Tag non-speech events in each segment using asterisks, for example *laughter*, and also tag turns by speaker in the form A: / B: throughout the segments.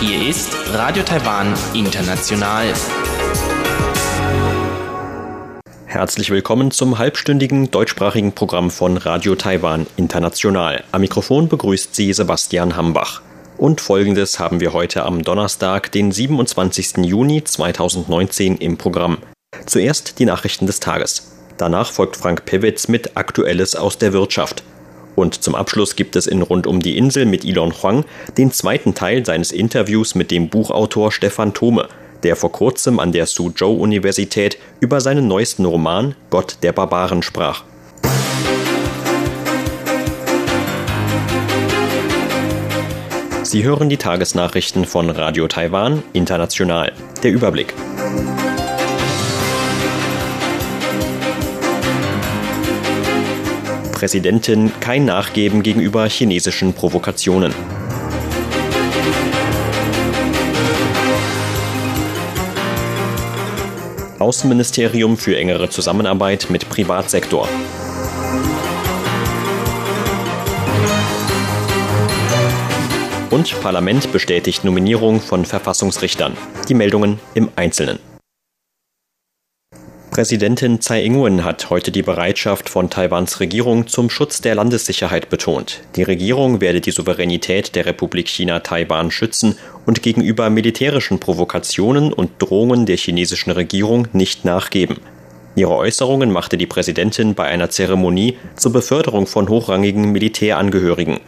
A: Hier ist Radio Taiwan International. Herzlich willkommen zum halbstündigen deutschsprachigen Programm von Radio Taiwan International. Am Mikrofon begrüßt Sie Sebastian Hambach. Und folgendes haben wir heute am Donnerstag, den 27. Juni 2019 im Programm. Zuerst die Nachrichten des Tages. Danach folgt Frank Pewitz mit Aktuelles aus der Wirtschaft. Und zum Abschluss gibt es in Rund um die Insel mit Elon Huang den zweiten Teil seines Interviews mit dem Buchautor Stefan Thome, der vor kurzem an der Suzhou Universität über seinen neuesten Roman Gott der Barbaren sprach. Sie hören die Tagesnachrichten von Radio Taiwan International. Der Überblick. Präsidentin kein Nachgeben gegenüber chinesischen Provokationen. Außenministerium für engere Zusammenarbeit mit Privatsektor. Und Parlament bestätigt Nominierung von Verfassungsrichtern. Die Meldungen im Einzelnen. Präsidentin Tsai Ing-wen hat heute die Bereitschaft von Taiwans Regierung zum Schutz der Landessicherheit betont. Die Regierung werde die Souveränität der Republik China Taiwan schützen und gegenüber militärischen Provokationen und Drohungen der chinesischen Regierung nicht nachgeben. Ihre Äußerungen machte die Präsidentin bei einer Zeremonie zur Beförderung von hochrangigen Militärangehörigen.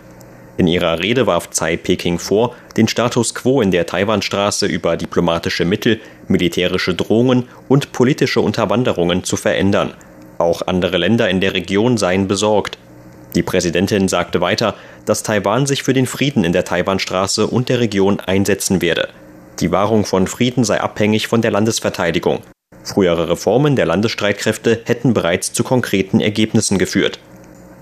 A: In ihrer Rede warf Tsai Peking vor, den Status quo in der Taiwanstraße über diplomatische Mittel, militärische Drohungen und politische Unterwanderungen zu verändern. Auch andere Länder in der Region seien besorgt. Die Präsidentin sagte weiter, dass Taiwan sich für den Frieden in der Taiwanstraße und der Region einsetzen werde. Die Wahrung von Frieden sei abhängig von der Landesverteidigung. Frühere Reformen der Landesstreitkräfte hätten bereits zu konkreten Ergebnissen geführt.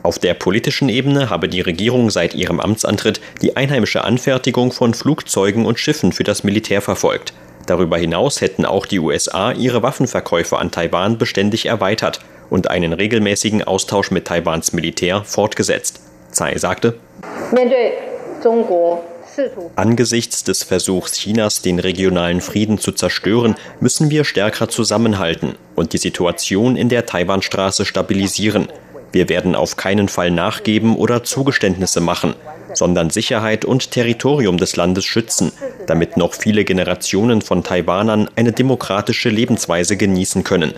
A: Auf der politischen Ebene habe die Regierung seit ihrem Amtsantritt die einheimische Anfertigung von Flugzeugen und Schiffen für das Militär verfolgt. Darüber hinaus hätten auch die USA ihre Waffenverkäufe an Taiwan beständig erweitert und einen regelmäßigen Austausch mit Taiwans Militär fortgesetzt. Tsai sagte, Angesichts des Versuchs Chinas, den regionalen Frieden zu zerstören, müssen wir stärker zusammenhalten und die Situation in der Taiwanstraße stabilisieren. Wir werden auf keinen Fall nachgeben oder Zugeständnisse machen, sondern Sicherheit und Territorium des Landes schützen, damit noch viele Generationen von Taiwanern eine demokratische Lebensweise genießen können.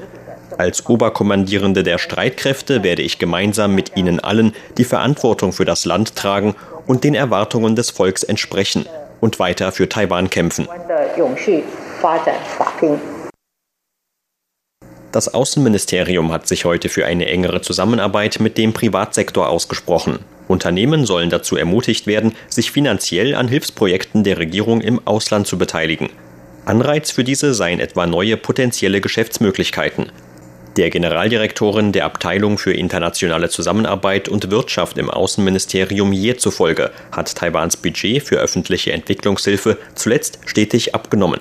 A: Als Oberkommandierende der Streitkräfte werde ich gemeinsam mit Ihnen allen die Verantwortung für das Land tragen und den Erwartungen des Volks entsprechen und weiter für Taiwan kämpfen. Das Außenministerium hat sich heute für eine engere Zusammenarbeit mit dem Privatsektor ausgesprochen. Unternehmen sollen dazu ermutigt werden, sich finanziell an Hilfsprojekten der Regierung im Ausland zu beteiligen. Anreiz für diese seien etwa neue potenzielle Geschäftsmöglichkeiten. Der Generaldirektorin der Abteilung für internationale Zusammenarbeit und Wirtschaft im Außenministerium Ye zufolge hat Taiwans Budget für öffentliche Entwicklungshilfe zuletzt stetig abgenommen.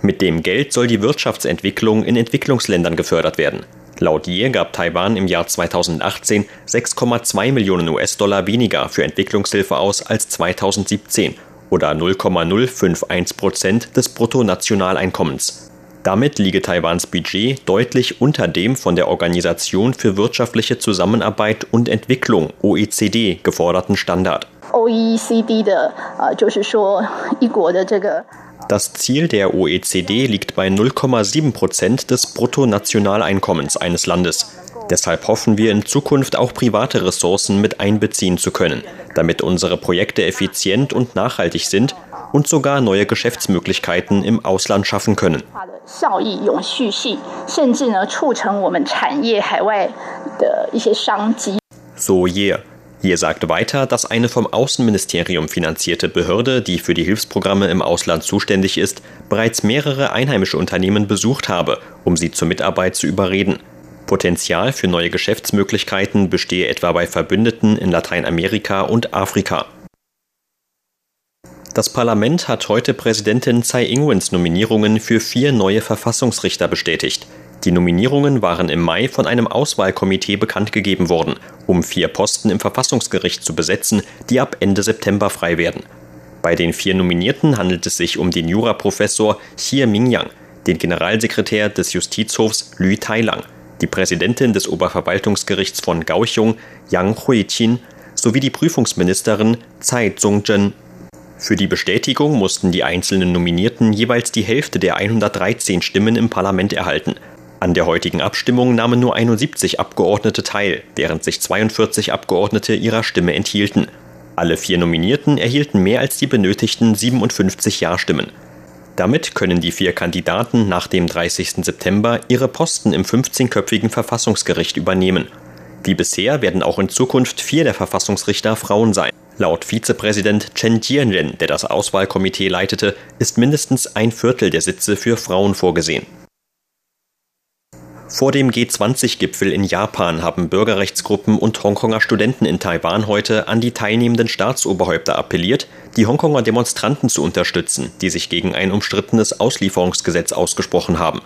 A: Mit dem Geld soll die Wirtschaftsentwicklung in Entwicklungsländern gefördert werden. Laut Ye gab Taiwan im Jahr 2018 6,2 Millionen US-Dollar weniger für Entwicklungshilfe aus als 2017 oder 0,051 Prozent des Bruttonationaleinkommens. Damit liege Taiwans Budget deutlich unter dem von der Organisation für wirtschaftliche Zusammenarbeit und Entwicklung OECD geforderten Standard. OECD das Ziel der OECD liegt bei 0,7 Prozent des Bruttonationaleinkommens eines Landes. Deshalb hoffen wir in Zukunft auch private Ressourcen mit einbeziehen zu können, damit unsere Projekte effizient und nachhaltig sind und sogar neue Geschäftsmöglichkeiten im Ausland schaffen können. So Ye. Hier sagte weiter, dass eine vom Außenministerium finanzierte Behörde, die für die Hilfsprogramme im Ausland zuständig ist, bereits mehrere einheimische Unternehmen besucht habe, um sie zur Mitarbeit zu überreden. Potenzial für neue Geschäftsmöglichkeiten bestehe etwa bei Verbündeten in Lateinamerika und Afrika. Das Parlament hat heute Präsidentin Tsai Ing-wens Nominierungen für vier neue Verfassungsrichter bestätigt. Die Nominierungen waren im Mai von einem Auswahlkomitee bekannt gegeben worden, um vier Posten im Verfassungsgericht zu besetzen, die ab Ende September frei werden. Bei den vier Nominierten handelt es sich um den Juraprofessor Xie Mingyang, den Generalsekretär des Justizhofs Lü Tailang, die Präsidentin des Oberverwaltungsgerichts von Kaohsiung Yang Huiqin sowie die Prüfungsministerin Tsai Zong-jen. Für die Bestätigung mussten die einzelnen Nominierten jeweils die Hälfte der 113 Stimmen im Parlament erhalten. An der heutigen Abstimmung nahmen nur 71 Abgeordnete teil, während sich 42 Abgeordnete ihrer Stimme enthielten. Alle vier Nominierten erhielten mehr als die benötigten 57 Ja-Stimmen. Damit können die vier Kandidaten nach dem 30. September ihre Posten im 15-köpfigen Verfassungsgericht übernehmen. Wie bisher werden auch in Zukunft vier der Verfassungsrichter Frauen sein. Laut Vizepräsident Chen Jianren, der das Auswahlkomitee leitete, ist mindestens ein Viertel der Sitze für Frauen vorgesehen. Vor dem G20-Gipfel in Japan haben Bürgerrechtsgruppen und Hongkonger Studenten in Taiwan heute an die teilnehmenden Staatsoberhäupter appelliert, die Hongkonger Demonstranten zu unterstützen, die sich gegen ein umstrittenes Auslieferungsgesetz ausgesprochen haben.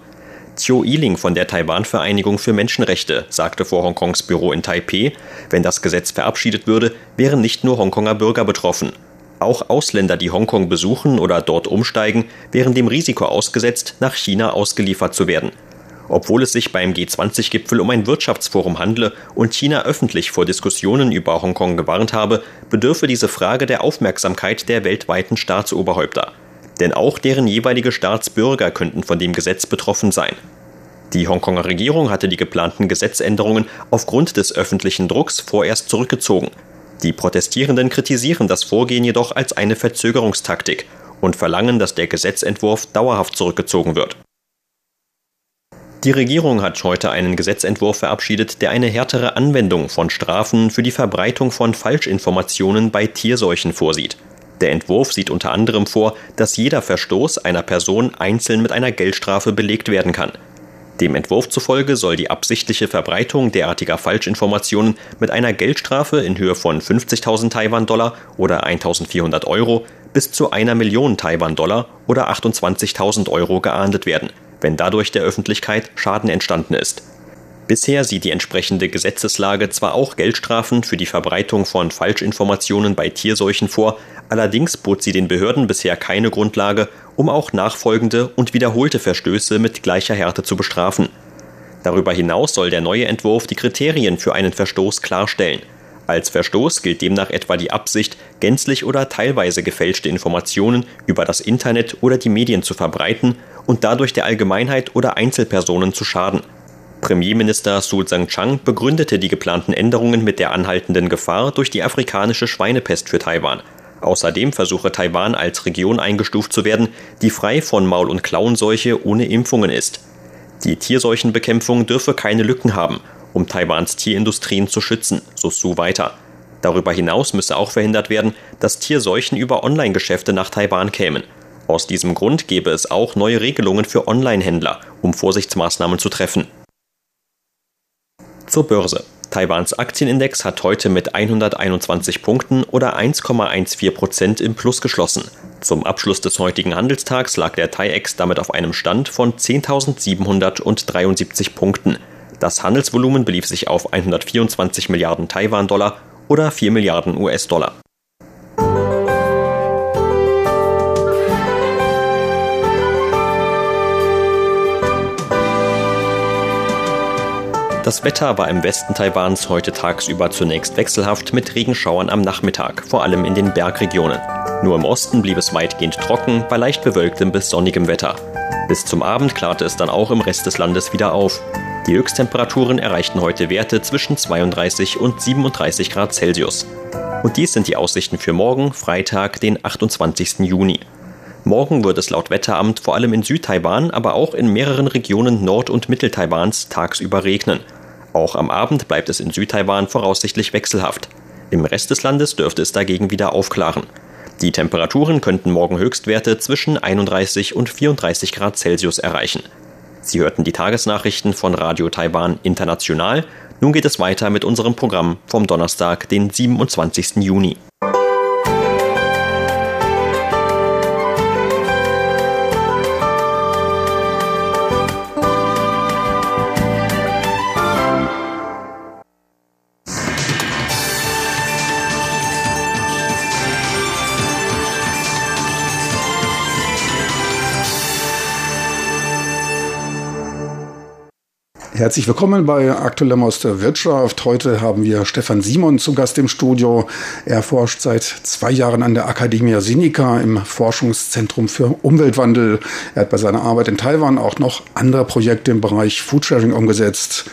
A: Chiu Yiling von der Taiwan-Vereinigung für Menschenrechte sagte vor Hongkongs Büro in Taipeh, wenn das Gesetz verabschiedet würde, wären nicht nur Hongkonger Bürger betroffen. Auch Ausländer, die Hongkong besuchen oder dort umsteigen, wären dem Risiko ausgesetzt, nach China ausgeliefert zu werden. Obwohl es sich beim G20-Gipfel um ein Wirtschaftsforum handle und China öffentlich vor Diskussionen über Hongkong gewarnt habe, bedürfe diese Frage der Aufmerksamkeit der weltweiten Staatsoberhäupter denn auch deren jeweilige Staatsbürger könnten von dem Gesetz betroffen sein. Die Hongkonger Regierung hatte die geplanten Gesetzänderungen aufgrund des öffentlichen Drucks vorerst zurückgezogen. Die Protestierenden kritisieren das Vorgehen jedoch als eine Verzögerungstaktik und verlangen, dass der Gesetzentwurf dauerhaft zurückgezogen wird. Die Regierung hat heute einen Gesetzentwurf verabschiedet, der eine härtere Anwendung von Strafen für die Verbreitung von Falschinformationen bei Tierseuchen vorsieht. Der Entwurf sieht unter anderem vor, dass jeder Verstoß einer Person einzeln mit einer Geldstrafe belegt werden kann. Dem Entwurf zufolge soll die absichtliche Verbreitung derartiger Falschinformationen mit einer Geldstrafe in Höhe von 50.000 Taiwan-Dollar oder 1.400 Euro bis zu einer Million Taiwan-Dollar oder 28.000 Euro geahndet werden, wenn dadurch der Öffentlichkeit Schaden entstanden ist. Bisher sieht die entsprechende Gesetzeslage zwar auch Geldstrafen für die Verbreitung von Falschinformationen bei Tierseuchen vor, allerdings bot sie den Behörden bisher keine Grundlage, um auch nachfolgende und wiederholte Verstöße mit gleicher Härte zu bestrafen. Darüber hinaus soll der neue Entwurf die Kriterien für einen Verstoß klarstellen. Als Verstoß gilt demnach etwa die Absicht, gänzlich oder teilweise gefälschte Informationen über das Internet oder die Medien zu verbreiten und dadurch der Allgemeinheit oder Einzelpersonen zu schaden. Premierminister Su Tsang-Chang begründete die geplanten Änderungen mit der anhaltenden Gefahr durch die afrikanische Schweinepest für Taiwan. Außerdem versuche Taiwan als Region eingestuft zu werden, die frei von Maul- und Klauenseuche ohne Impfungen ist. Die Tierseuchenbekämpfung dürfe keine Lücken haben, um Taiwans Tierindustrien zu schützen, so Su weiter. Darüber hinaus müsse auch verhindert werden, dass Tierseuchen über Online-Geschäfte nach Taiwan kämen. Aus diesem Grund gäbe es auch neue Regelungen für Online-Händler, um Vorsichtsmaßnahmen zu treffen. Zur Börse. Taiwans Aktienindex hat heute mit 121 Punkten oder 1,14 Prozent im Plus geschlossen. Zum Abschluss des heutigen Handelstags lag der TAIEX damit auf einem Stand von 10.773 Punkten. Das Handelsvolumen belief sich auf 124 Milliarden Taiwan-Dollar oder 4 Milliarden US-Dollar. Das Wetter war im Westen Taiwans heute tagsüber zunächst wechselhaft mit Regenschauern am Nachmittag, vor allem in den Bergregionen. Nur im Osten blieb es weitgehend trocken, bei leicht bewölktem bis sonnigem Wetter. Bis zum Abend klarte es dann auch im Rest des Landes wieder auf. Die Höchsttemperaturen erreichten heute Werte zwischen 32 und 37 Grad Celsius. Und dies sind die Aussichten für morgen, Freitag, den 28. Juni. Morgen wird es laut Wetteramt vor allem in Südtaiwan, aber auch in mehreren Regionen Nord- und Mitteltaiwans tagsüber regnen. Auch am Abend bleibt es in Südtaiwan voraussichtlich wechselhaft. Im Rest des Landes dürfte es dagegen wieder aufklaren. Die Temperaturen könnten morgen Höchstwerte zwischen 31 und 34 Grad Celsius erreichen. Sie hörten die Tagesnachrichten von Radio Taiwan International. Nun geht es weiter mit unserem Programm vom Donnerstag, den 27. Juni.
B: Herzlich willkommen bei Aktuellem aus der Wirtschaft. Heute haben wir Stefan Simon zu Gast im Studio. Er forscht seit zwei Jahren an der Academia Sinica im Forschungszentrum für Umweltwandel. Er hat bei seiner Arbeit in Taiwan auch noch andere Projekte im Bereich Foodsharing umgesetzt.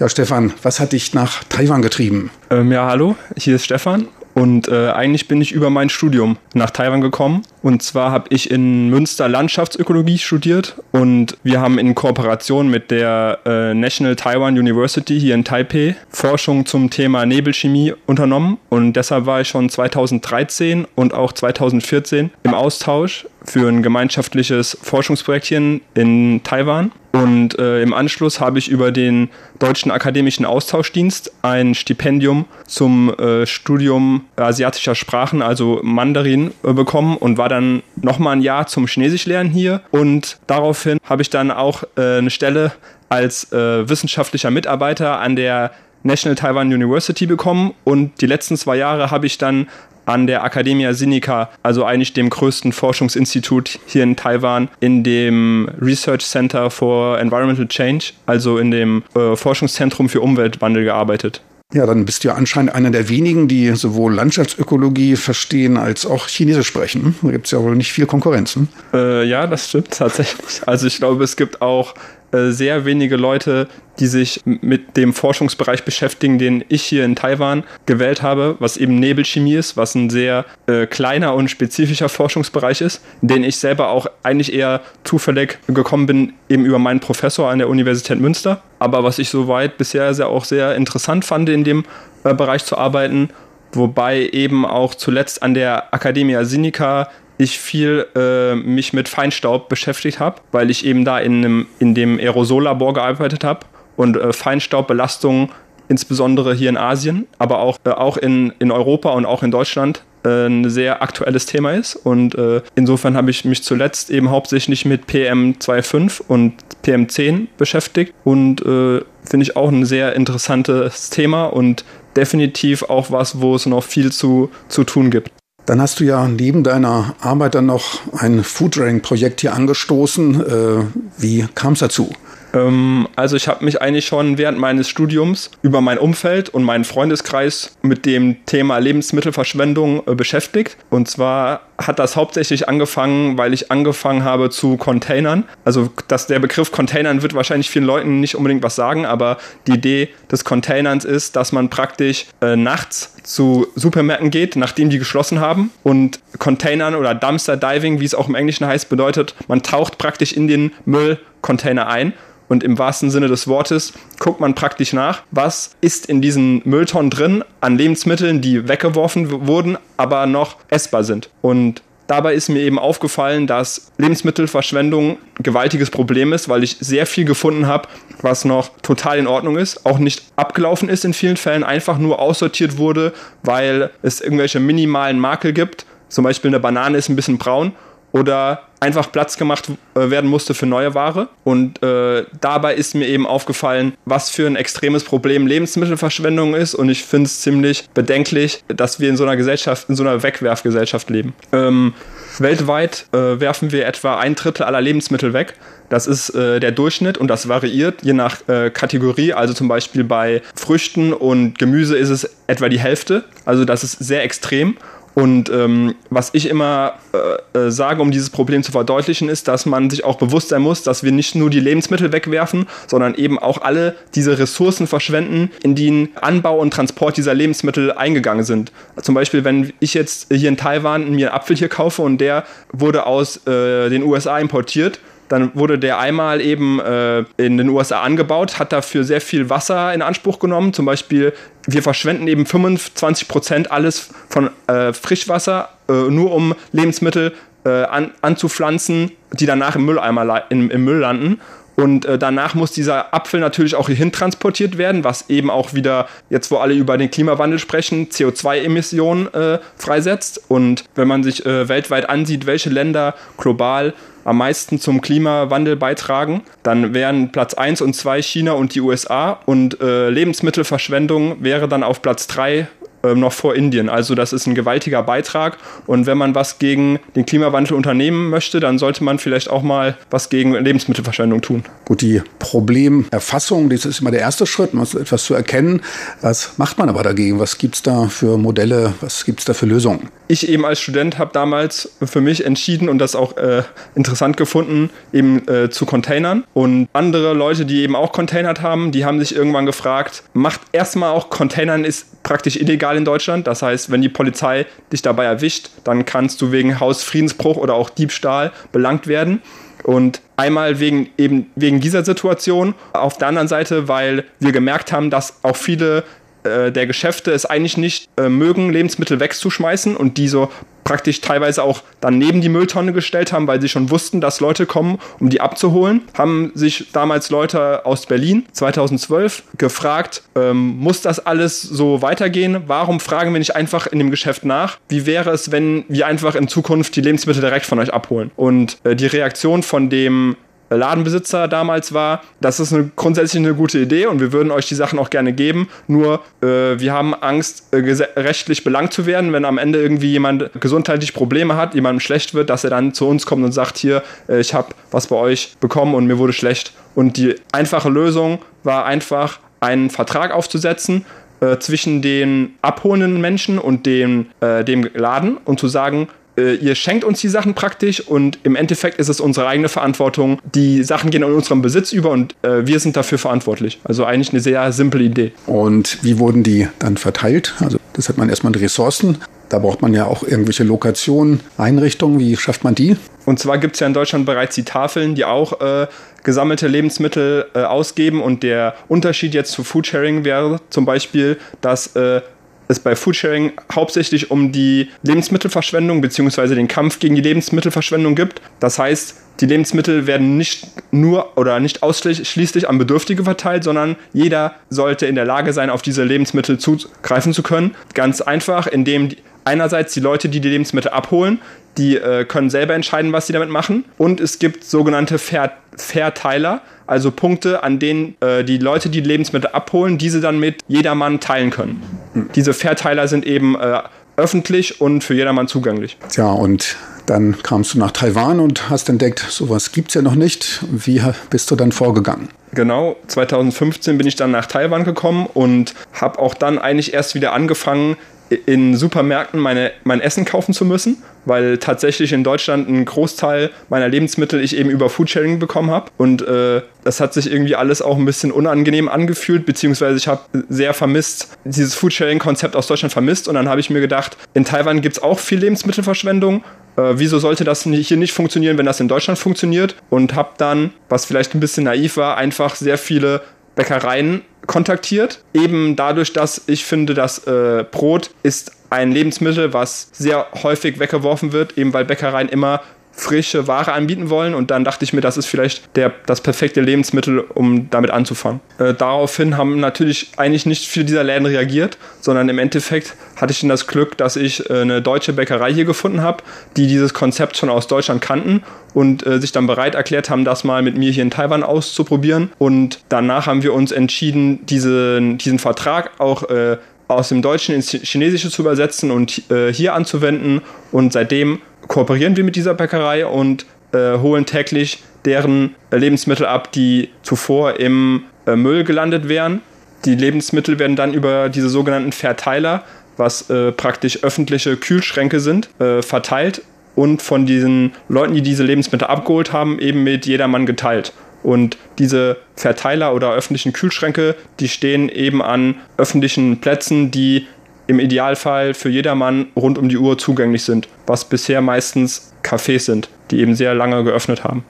B: Ja, Stefan, was hat dich nach Taiwan getrieben?
C: Ähm, ja, hallo, hier ist Stefan und äh, eigentlich bin ich über mein Studium nach Taiwan gekommen. Und zwar habe ich in Münster Landschaftsökologie studiert und wir haben in Kooperation mit der äh, National Taiwan University hier in Taipei Forschung zum Thema Nebelchemie unternommen. Und deshalb war ich schon 2013 und auch 2014 im Austausch für ein gemeinschaftliches Forschungsprojekt hier in Taiwan. Und äh, im Anschluss habe ich über den Deutschen Akademischen Austauschdienst ein Stipendium zum äh, Studium asiatischer Sprachen, also Mandarin, äh, bekommen und war dann nochmal ein Jahr zum Chinesisch lernen hier. Und daraufhin habe ich dann auch äh, eine Stelle als äh, wissenschaftlicher Mitarbeiter an der National Taiwan University bekommen und die letzten zwei Jahre habe ich dann an der Academia Sinica, also eigentlich dem größten Forschungsinstitut hier in Taiwan, in dem Research Center for Environmental Change, also in dem äh, Forschungszentrum für Umweltwandel gearbeitet.
B: Ja, dann bist du ja anscheinend einer der wenigen, die sowohl Landschaftsökologie verstehen als auch Chinesisch sprechen. Da gibt es ja wohl nicht viel Konkurrenz.
C: Ne? Äh, ja, das stimmt tatsächlich. Also ich glaube, es gibt auch äh, sehr wenige Leute, die sich mit dem Forschungsbereich beschäftigen, den ich hier in Taiwan gewählt habe, was eben Nebelchemie ist, was ein sehr äh, kleiner und spezifischer Forschungsbereich ist, den ich selber auch eigentlich eher zufällig gekommen bin, eben über meinen Professor an der Universität Münster. Aber was ich soweit bisher sehr, auch sehr interessant fand, in dem äh, Bereich zu arbeiten, wobei eben auch zuletzt an der Academia Sinica ich viel äh, mich mit Feinstaub beschäftigt habe, weil ich eben da in, einem, in dem Aerosollabor gearbeitet habe und äh, Feinstaubbelastungen insbesondere hier in Asien, aber auch, äh, auch in, in Europa und auch in Deutschland äh, ein sehr aktuelles Thema ist. Und äh, insofern habe ich mich zuletzt eben hauptsächlich mit PM2.5 und PM10 beschäftigt und äh, finde ich auch ein sehr interessantes Thema und definitiv auch was, wo es noch viel zu, zu tun gibt.
B: Dann hast du ja neben deiner Arbeit dann noch ein Foodrang-Projekt hier angestoßen. Äh, wie kam es dazu?
C: Ähm, also ich habe mich eigentlich schon während meines Studiums über mein Umfeld und meinen Freundeskreis mit dem Thema Lebensmittelverschwendung äh, beschäftigt. Und zwar hat das hauptsächlich angefangen, weil ich angefangen habe zu Containern. Also dass der Begriff Containern wird wahrscheinlich vielen Leuten nicht unbedingt was sagen, aber die Idee des Containerns ist, dass man praktisch äh, nachts zu Supermärkten geht, nachdem die geschlossen haben. Und Containern oder Dumpster Diving, wie es auch im Englischen heißt, bedeutet, man taucht praktisch in den Müllcontainer ein und im wahrsten Sinne des Wortes guckt man praktisch nach, was ist in diesen Mülltonnen drin an Lebensmitteln, die weggeworfen wurden, aber noch essbar sind. Und Dabei ist mir eben aufgefallen, dass Lebensmittelverschwendung ein gewaltiges Problem ist, weil ich sehr viel gefunden habe, was noch total in Ordnung ist, auch nicht abgelaufen ist in vielen Fällen, einfach nur aussortiert wurde, weil es irgendwelche minimalen Makel gibt. Zum Beispiel eine Banane ist ein bisschen braun oder einfach Platz gemacht äh, werden musste für neue Ware. Und äh, dabei ist mir eben aufgefallen, was für ein extremes Problem Lebensmittelverschwendung ist. Und ich finde es ziemlich bedenklich, dass wir in so einer Gesellschaft, in so einer Wegwerfgesellschaft leben. Ähm, weltweit äh, werfen wir etwa ein Drittel aller Lebensmittel weg. Das ist äh, der Durchschnitt und das variiert je nach äh, Kategorie. Also zum Beispiel bei Früchten und Gemüse ist es etwa die Hälfte. Also das ist sehr extrem. Und ähm, was ich immer äh, äh, sage, um dieses Problem zu verdeutlichen, ist, dass man sich auch bewusst sein muss, dass wir nicht nur die Lebensmittel wegwerfen, sondern eben auch alle diese Ressourcen verschwenden, in die Anbau und Transport dieser Lebensmittel eingegangen sind. Zum Beispiel, wenn ich jetzt hier in Taiwan mir einen Apfel hier kaufe und der wurde aus äh, den USA importiert, dann wurde der einmal eben äh, in den USA angebaut, hat dafür sehr viel Wasser in Anspruch genommen. Zum Beispiel, wir verschwenden eben 25 Prozent alles von äh, Frischwasser, äh, nur um Lebensmittel äh, an, anzupflanzen, die danach im Mülleimer im, im Müll landen. Und äh, danach muss dieser Apfel natürlich auch hierhin transportiert werden, was eben auch wieder, jetzt wo alle über den Klimawandel sprechen, CO2-Emissionen äh, freisetzt. Und wenn man sich äh, weltweit ansieht, welche Länder global am meisten zum Klimawandel beitragen, dann wären Platz 1 und 2 China und die USA und äh, Lebensmittelverschwendung wäre dann auf Platz 3 äh, noch vor Indien. Also das ist ein gewaltiger Beitrag. Und wenn man was gegen den Klimawandel unternehmen möchte, dann sollte man vielleicht auch mal was gegen Lebensmittelverschwendung tun.
B: Gut, die Problemerfassung, das ist immer der erste Schritt, etwas zu erkennen. Was macht man aber dagegen? Was gibt es da für Modelle? Was gibt es da für Lösungen?
C: Ich eben als Student habe damals für mich entschieden und das auch äh, interessant gefunden, eben äh, zu Containern. Und andere Leute, die eben auch containert haben, die haben sich irgendwann gefragt, macht erstmal auch Containern ist praktisch illegal in Deutschland. Das heißt, wenn die Polizei dich dabei erwischt, dann kannst du wegen Hausfriedensbruch oder auch Diebstahl belangt werden. Und einmal wegen eben wegen dieser Situation, auf der anderen Seite, weil wir gemerkt haben, dass auch viele äh, der Geschäfte es eigentlich nicht äh, mögen, Lebensmittel wegzuschmeißen und die so praktisch teilweise auch dann neben die Mülltonne gestellt haben, weil sie schon wussten, dass Leute kommen, um die abzuholen. Haben sich damals Leute aus Berlin 2012 gefragt, ähm, muss das alles so weitergehen? Warum fragen wir nicht einfach in dem Geschäft nach? Wie wäre es, wenn wir einfach in Zukunft die Lebensmittel direkt von euch abholen? Und äh, die Reaktion von dem Ladenbesitzer damals war, das ist eine, grundsätzlich eine gute Idee und wir würden euch die Sachen auch gerne geben. Nur äh, wir haben Angst, äh, rechtlich belangt zu werden, wenn am Ende irgendwie jemand gesundheitlich Probleme hat, jemandem schlecht wird, dass er dann zu uns kommt und sagt, hier, äh, ich habe was bei euch bekommen und mir wurde schlecht. Und die einfache Lösung war einfach, einen Vertrag aufzusetzen, äh, zwischen den abholenden Menschen und dem, äh, dem Laden und zu sagen, äh, ihr schenkt uns die Sachen praktisch und im Endeffekt ist es unsere eigene Verantwortung. Die Sachen gehen in unserem Besitz über und äh, wir sind dafür verantwortlich. Also eigentlich eine sehr simple Idee.
B: Und wie wurden die dann verteilt? Also das hat man erstmal die Ressourcen. Da braucht man ja auch irgendwelche Lokationen, Einrichtungen. Wie schafft man die?
C: Und zwar gibt es ja in Deutschland bereits die Tafeln, die auch äh, gesammelte Lebensmittel äh, ausgeben. Und der Unterschied jetzt zu Foodsharing wäre zum Beispiel, dass äh, es bei Foodsharing hauptsächlich um die Lebensmittelverschwendung bzw. den Kampf gegen die Lebensmittelverschwendung gibt. Das heißt, die Lebensmittel werden nicht nur oder nicht ausschließlich an Bedürftige verteilt, sondern jeder sollte in der Lage sein, auf diese Lebensmittel zugreifen zu können. Ganz einfach, indem einerseits die Leute, die die Lebensmittel abholen, die äh, können selber entscheiden, was sie damit machen. Und es gibt sogenannte Ver Verteiler, also Punkte, an denen äh, die Leute, die Lebensmittel abholen, diese dann mit jedermann teilen können. Mhm. Diese Verteiler sind eben äh, öffentlich und für jedermann zugänglich.
B: Ja, und dann kamst du nach Taiwan und hast entdeckt, sowas gibt es ja noch nicht. Wie bist du dann vorgegangen?
C: Genau, 2015 bin ich dann nach Taiwan gekommen und habe auch dann eigentlich erst wieder angefangen, in Supermärkten meine, mein Essen kaufen zu müssen, weil tatsächlich in Deutschland ein Großteil meiner Lebensmittel ich eben über Foodsharing bekommen habe. Und äh, das hat sich irgendwie alles auch ein bisschen unangenehm angefühlt, beziehungsweise ich habe sehr vermisst, dieses Foodsharing-Konzept aus Deutschland vermisst. Und dann habe ich mir gedacht, in Taiwan gibt es auch viel Lebensmittelverschwendung. Äh, wieso sollte das hier nicht funktionieren, wenn das in Deutschland funktioniert? Und habe dann, was vielleicht ein bisschen naiv war, einfach sehr viele Bäckereien kontaktiert. Eben dadurch, dass ich finde, dass äh, Brot ist ein Lebensmittel, was sehr häufig weggeworfen wird, eben weil Bäckereien immer frische Ware anbieten wollen und dann dachte ich mir, das ist vielleicht der, das perfekte Lebensmittel, um damit anzufangen. Äh, daraufhin haben natürlich eigentlich nicht viele dieser Läden reagiert, sondern im Endeffekt hatte ich dann das Glück, dass ich äh, eine deutsche Bäckerei hier gefunden habe, die dieses Konzept schon aus Deutschland kannten und äh, sich dann bereit erklärt haben, das mal mit mir hier in Taiwan auszuprobieren. Und danach haben wir uns entschieden, diesen, diesen Vertrag auch äh, aus dem Deutschen ins Chinesische zu übersetzen und äh, hier anzuwenden. Und seitdem kooperieren wir mit dieser Bäckerei und äh, holen täglich deren äh, Lebensmittel ab, die zuvor im äh, Müll gelandet wären. Die Lebensmittel werden dann über diese sogenannten Verteiler, was äh, praktisch öffentliche Kühlschränke sind, äh, verteilt und von diesen Leuten, die diese Lebensmittel abgeholt haben, eben mit jedermann geteilt. Und diese Verteiler oder öffentlichen Kühlschränke, die stehen eben an öffentlichen Plätzen, die im Idealfall für jedermann rund um die Uhr zugänglich sind, was bisher meistens Cafés sind, die eben sehr lange geöffnet haben.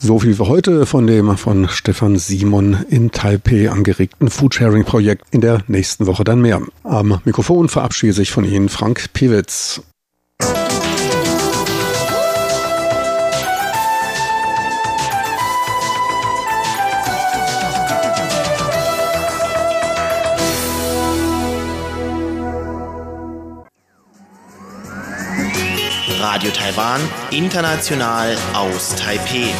B: So viel für heute von dem von Stefan Simon in Taipei angeregten Foodsharing-Projekt. In der nächsten Woche dann mehr. Am Mikrofon verabschiede sich von Ihnen Frank Pewitz.
D: Radio Taiwan, international aus Taipeh.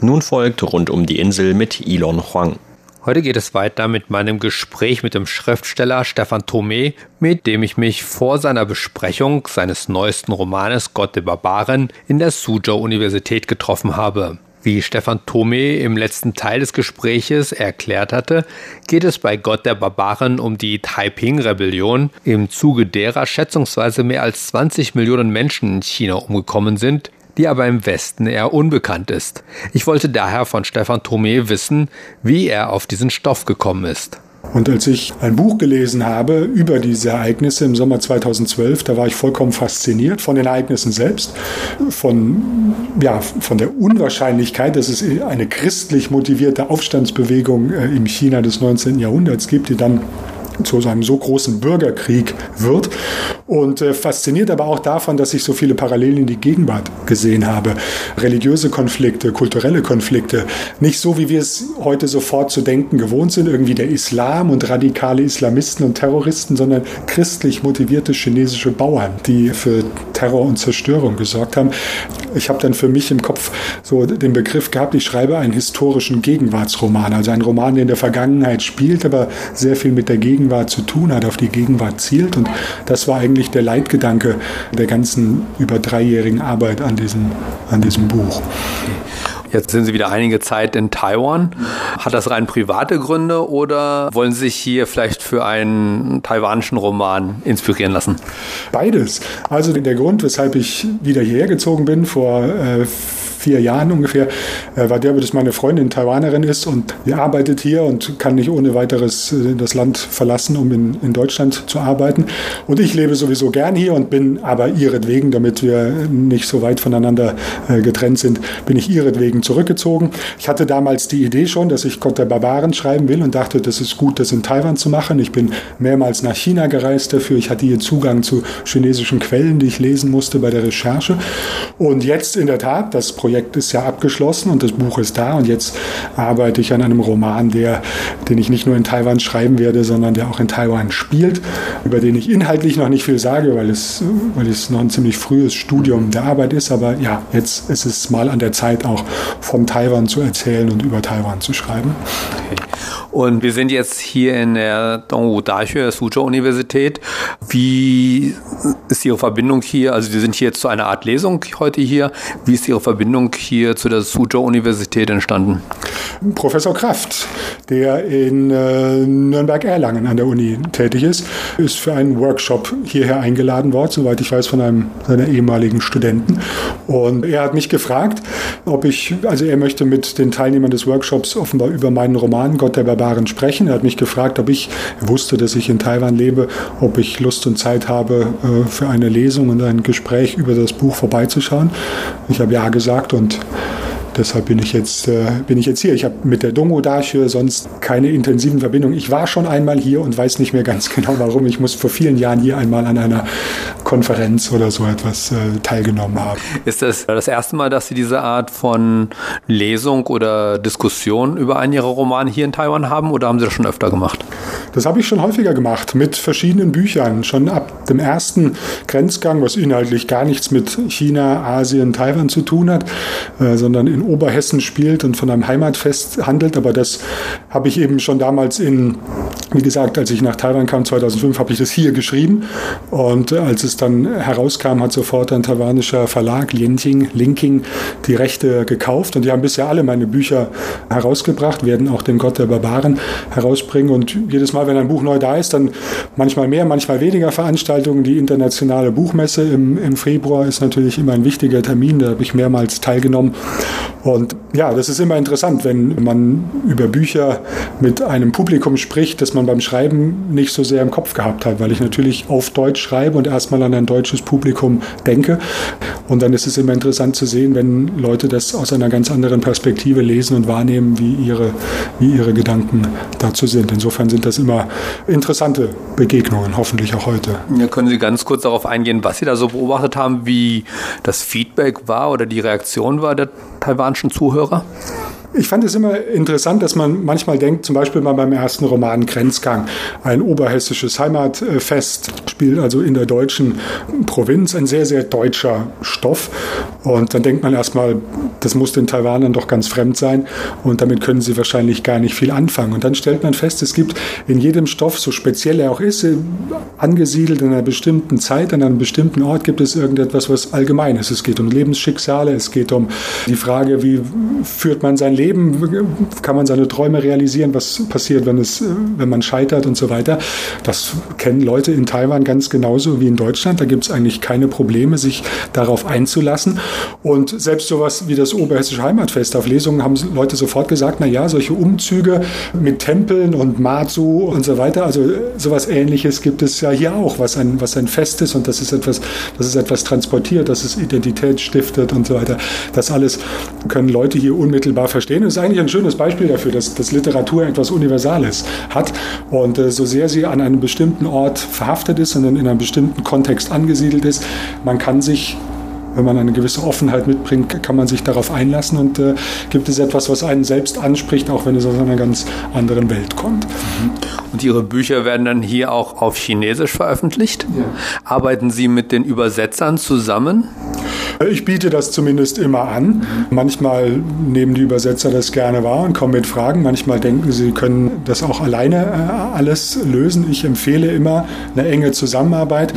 A: Nun folgt rund um die Insel mit Elon Huang.
E: Heute geht es weiter mit meinem Gespräch mit dem Schriftsteller Stefan Thome, mit dem ich mich vor seiner Besprechung seines neuesten Romanes Gott der Barbaren in der Suzhou Universität getroffen habe. Wie Stefan Thome im letzten Teil des Gespräches erklärt hatte, geht es bei Gott der Barbaren um die Taiping-Rebellion, im Zuge derer schätzungsweise mehr als 20 Millionen Menschen in China umgekommen sind, die aber im Westen eher unbekannt ist. Ich wollte daher von Stefan Thome wissen, wie er auf diesen Stoff gekommen ist.
F: Und als ich ein Buch gelesen habe über diese Ereignisse im Sommer 2012, da war ich vollkommen fasziniert von den Ereignissen selbst, von, ja, von der Unwahrscheinlichkeit, dass es eine christlich motivierte Aufstandsbewegung äh, im China des 19. Jahrhunderts gibt, die dann zu einem so großen Bürgerkrieg wird. Und äh, fasziniert aber auch davon, dass ich so viele Parallelen in die Gegenwart gesehen habe. Religiöse Konflikte, kulturelle Konflikte. Nicht so, wie wir es heute sofort zu denken gewohnt sind, irgendwie der Islam und radikale Islamisten und Terroristen, sondern christlich motivierte chinesische Bauern, die für Terror und Zerstörung gesorgt haben. Ich habe dann für mich im Kopf so den Begriff gehabt, ich schreibe einen historischen Gegenwartsroman, also einen Roman, der in der Vergangenheit spielt, aber sehr viel mit der Gegenwart zu tun hat, auf die Gegenwart zielt. Und das war eigentlich der Leitgedanke der ganzen über dreijährigen Arbeit an diesem, an diesem Buch.
E: Jetzt sind Sie wieder einige Zeit in Taiwan. Hat das rein private Gründe oder wollen Sie sich hier vielleicht für einen taiwanischen Roman inspirieren lassen?
F: Beides. Also der Grund, weshalb ich wieder hierher gezogen bin vor äh, vier Jahren ungefähr, äh, war der, dass meine Freundin Taiwanerin ist und sie arbeitet hier und kann nicht ohne weiteres äh, das Land verlassen, um in, in Deutschland zu arbeiten. Und ich lebe sowieso gern hier und bin aber ihretwegen, damit wir nicht so weit voneinander äh, getrennt sind, bin ich ihretwegen zurückgezogen. Ich hatte damals die Idee schon, dass ich Gott der Barbaren schreiben will und dachte, das ist gut, das in Taiwan zu machen. Ich bin mehrmals nach China gereist dafür. Ich hatte hier Zugang zu chinesischen Quellen, die ich lesen musste bei der Recherche. Und jetzt in der Tat, das Projekt Projekt ist ja abgeschlossen und das Buch ist da und jetzt arbeite ich an einem Roman, der, den ich nicht nur in Taiwan schreiben werde, sondern der auch in Taiwan spielt, über den ich inhaltlich noch nicht viel sage, weil es, weil es noch ein ziemlich frühes Studium der Arbeit ist. Aber ja, jetzt ist es mal an der Zeit, auch von Taiwan zu erzählen und über Taiwan zu schreiben.
E: Und wir sind jetzt hier in der Dongwu Daxue Suzhou Universität. Wie ist Ihre Verbindung hier? Also wir sind hier jetzt zu einer Art Lesung heute hier. Wie ist Ihre Verbindung hier zu der Suzhou Universität entstanden?
F: Professor Kraft, der in äh, Nürnberg-Erlangen an der Uni tätig ist, ist für einen Workshop hierher eingeladen worden, soweit ich weiß, von einem seiner ehemaligen Studenten. Und er hat mich gefragt, ob ich, also er möchte mit den Teilnehmern des Workshops offenbar über meinen Roman Gott der Barbaren sprechen. Er hat mich gefragt, ob ich, wusste, dass ich in Taiwan lebe, ob ich Lust und Zeit habe, äh, für eine Lesung und ein Gespräch über das Buch vorbeizuschauen. Ich habe ja gesagt und Deshalb bin ich jetzt, äh, bin ich jetzt hier. Ich habe mit der Dongo Dache sonst keine intensiven Verbindungen. Ich war schon einmal hier und weiß nicht mehr ganz *laughs* genau warum. Ich muss vor vielen Jahren hier einmal an einer Konferenz oder so etwas äh, teilgenommen haben.
E: Ist das das erste Mal, dass Sie diese Art von Lesung oder Diskussion über einen Ihrer Romane hier in Taiwan haben oder haben Sie das schon öfter gemacht?
F: Das habe ich schon häufiger gemacht mit verschiedenen Büchern. Schon ab dem ersten Grenzgang, was inhaltlich gar nichts mit China, Asien, Taiwan zu tun hat, äh, sondern in Oberhessen spielt und von einem Heimatfest handelt. Aber das habe ich eben schon damals in, wie gesagt, als ich nach Taiwan kam 2005, habe ich das hier geschrieben. Und als es dann herauskam, hat sofort ein taiwanischer Verlag, Lienting, Linking, die Rechte gekauft. Und die haben bisher alle meine Bücher herausgebracht, werden auch den Gott der Barbaren herausbringen. Und jedes Mal, wenn ein Buch neu da ist, dann manchmal mehr, manchmal weniger Veranstaltungen. Die internationale Buchmesse im, im Februar ist natürlich immer ein wichtiger Termin. Da habe ich mehrmals teilgenommen. Und ja, das ist immer interessant, wenn man über Bücher mit einem Publikum spricht, das man beim Schreiben nicht so sehr im Kopf gehabt hat, weil ich natürlich auf Deutsch schreibe und erstmal an ein deutsches Publikum denke. Und dann ist es immer interessant zu sehen, wenn Leute das aus einer ganz anderen Perspektive lesen und wahrnehmen, wie ihre, wie ihre Gedanken dazu sind. Insofern sind das immer interessante Begegnungen, hoffentlich auch heute.
E: Ja, können Sie ganz kurz darauf eingehen, was Sie da so beobachtet haben, wie das Feedback war oder die Reaktion war der taiwanischen Zuhörer?
F: Ich fand es immer interessant, dass man manchmal denkt, zum Beispiel mal beim ersten Roman Grenzgang, ein oberhessisches Heimatfest spielt also in der deutschen Provinz ein sehr, sehr deutscher Stoff. Und dann denkt man erstmal, das muss den Taiwanern doch ganz fremd sein und damit können sie wahrscheinlich gar nicht viel anfangen. Und dann stellt man fest, es gibt in jedem Stoff, so speziell er auch ist, äh, angesiedelt in einer bestimmten Zeit, an einem bestimmten Ort, gibt es irgendetwas, was allgemein ist. Es geht um Lebensschicksale, es geht um die Frage, wie führt man sein Leben, kann man seine Träume realisieren, was passiert, wenn, es, wenn man scheitert und so weiter. Das kennen Leute in Taiwan ganz genauso wie in Deutschland. Da gibt es eigentlich keine Probleme, sich darauf einzulassen. Und selbst sowas wie das Oberhessische Heimatfest auf Lesungen haben Leute sofort gesagt, na ja, solche Umzüge mit Tempeln und Matsu und so weiter, also sowas ähnliches gibt es ja hier auch, was ein, was ein Fest ist und das ist etwas, das ist etwas transportiert, das ist Identität stiftet und so weiter. Das alles können Leute hier unmittelbar verstehen. Das ist eigentlich ein schönes Beispiel dafür, dass, dass Literatur etwas Universales hat und äh, so sehr sie an einem bestimmten Ort verhaftet ist und in einem bestimmten Kontext angesiedelt ist, man kann sich wenn man eine gewisse Offenheit mitbringt, kann man sich darauf einlassen und äh, gibt es etwas, was einen selbst anspricht, auch wenn es aus einer ganz anderen Welt kommt. Mhm.
E: Und Ihre Bücher werden dann hier auch auf Chinesisch veröffentlicht? Ja. Arbeiten Sie mit den Übersetzern zusammen?
F: Ich biete das zumindest immer an. Manchmal nehmen die Übersetzer das gerne wahr und kommen mit Fragen. Manchmal denken sie, können das auch alleine äh, alles lösen. Ich empfehle immer eine enge Zusammenarbeit.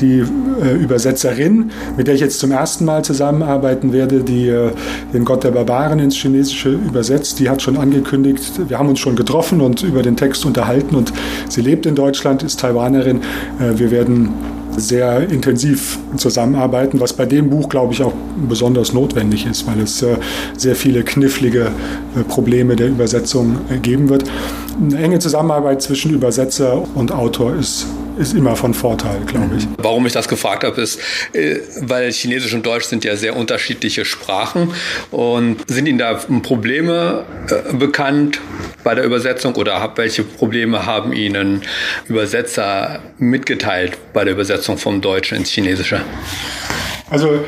F: Die äh, Übersetzerin, mit der ich jetzt zum ersten Mal zusammenarbeiten werde, die äh, den Gott der Barbaren ins Chinesische übersetzt, die hat schon angekündigt, wir haben uns schon getroffen und über den Text unterhalten und sie lebt in Deutschland, ist Taiwanerin. Wir werden sehr intensiv zusammenarbeiten, was bei dem Buch, glaube ich, auch besonders notwendig ist, weil es äh, sehr viele knifflige äh, Probleme der Übersetzung äh, geben wird. Eine enge Zusammenarbeit zwischen Übersetzer und Autor ist ist immer von Vorteil, glaube ich.
E: Warum ich das gefragt habe, ist, weil Chinesisch und Deutsch sind ja sehr unterschiedliche Sprachen. Und sind Ihnen da Probleme bekannt bei der Übersetzung oder welche Probleme haben Ihnen Übersetzer mitgeteilt bei der Übersetzung vom Deutschen ins Chinesische?
F: Also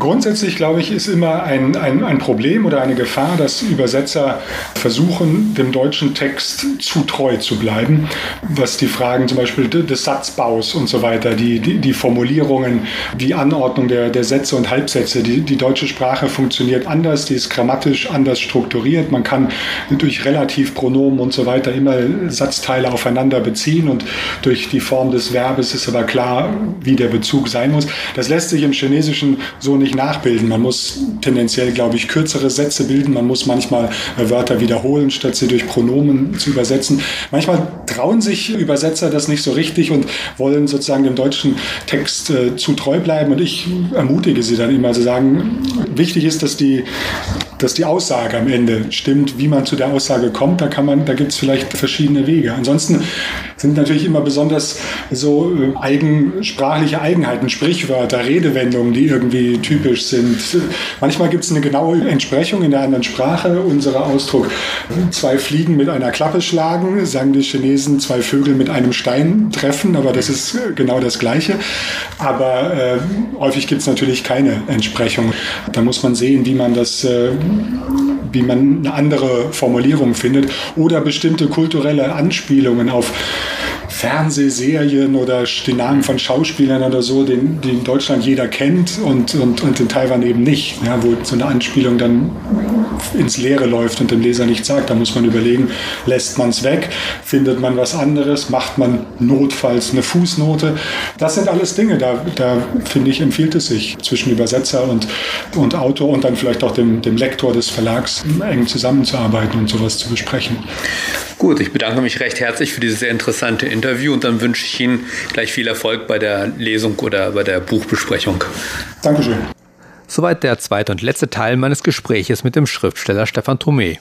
F: grundsätzlich, glaube ich, ist immer ein, ein, ein Problem oder eine Gefahr, dass Übersetzer versuchen, dem deutschen Text zu treu zu bleiben, was die Fragen zum Beispiel des Satzbaus und so weiter, die, die, die Formulierungen, die Anordnung der, der Sätze und Halbsätze. Die, die deutsche Sprache funktioniert anders, die ist grammatisch anders strukturiert. Man kann durch Relativpronomen und so weiter immer Satzteile aufeinander beziehen und durch die Form des Verbes ist aber klar, wie der Bezug sein muss. Das lässt sich im Chinesischen so nicht nachbilden. Man muss tendenziell, glaube ich, kürzere Sätze bilden. Man muss manchmal äh, Wörter wiederholen, statt sie durch Pronomen zu übersetzen. Manchmal trauen sich Übersetzer das nicht so richtig und wollen sozusagen dem deutschen Text äh, zu treu bleiben. Und ich ermutige sie dann immer zu sagen, wichtig ist, dass die dass die Aussage am Ende stimmt, wie man zu der Aussage kommt, da da gibt es vielleicht verschiedene Wege. Ansonsten sind natürlich immer besonders so äh, eigensprachliche Eigenheiten, Sprichwörter, Redewendungen, die irgendwie typisch sind. Manchmal gibt es eine genaue Entsprechung in der anderen Sprache. Unser Ausdruck, zwei Fliegen mit einer Klappe schlagen, sagen die Chinesen, zwei Vögel mit einem Stein treffen, aber das ist äh, genau das Gleiche. Aber äh, häufig gibt es natürlich keine Entsprechung. Da muss man sehen, wie man das äh, wie man eine andere Formulierung findet oder bestimmte kulturelle Anspielungen auf Fernsehserien oder die Namen von Schauspielern oder so, den, die in Deutschland jeder kennt und, und, und in Taiwan eben nicht, ja, wo so eine Anspielung dann ins Leere läuft und dem Leser nichts sagt. Da muss man überlegen, lässt man es weg, findet man was anderes, macht man notfalls eine Fußnote. Das sind alles Dinge, da, da finde ich, empfiehlt es sich zwischen Übersetzer und, und Autor und dann vielleicht auch dem, dem Lektor des Verlags eng zusammenzuarbeiten und sowas zu besprechen.
E: Gut, ich bedanke mich recht herzlich für dieses sehr interessante Interview und dann wünsche ich Ihnen gleich viel Erfolg bei der Lesung oder bei der Buchbesprechung.
F: Dankeschön.
E: Soweit der zweite und letzte Teil meines Gespräches mit dem Schriftsteller Stefan Thomé.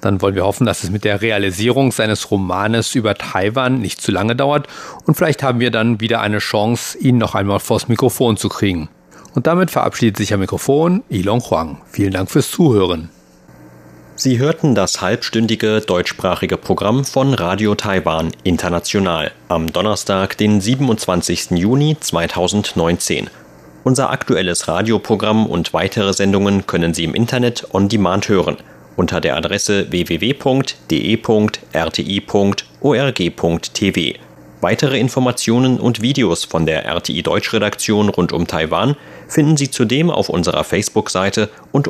E: Dann wollen wir hoffen, dass es mit der Realisierung seines Romanes über Taiwan nicht zu lange dauert und vielleicht haben wir dann wieder eine Chance, ihn noch einmal vors Mikrofon zu kriegen. Und damit verabschiedet sich am Mikrofon Ilon Huang. Vielen Dank fürs Zuhören.
A: Sie hörten das halbstündige deutschsprachige Programm von Radio Taiwan International am Donnerstag, den 27. Juni 2019. Unser aktuelles Radioprogramm und weitere Sendungen können Sie im Internet on demand hören unter der Adresse www.de.rti.org.tv. Weitere Informationen und Videos von der RTI Deutsch Redaktion rund um Taiwan finden Sie zudem auf unserer Facebook-Seite und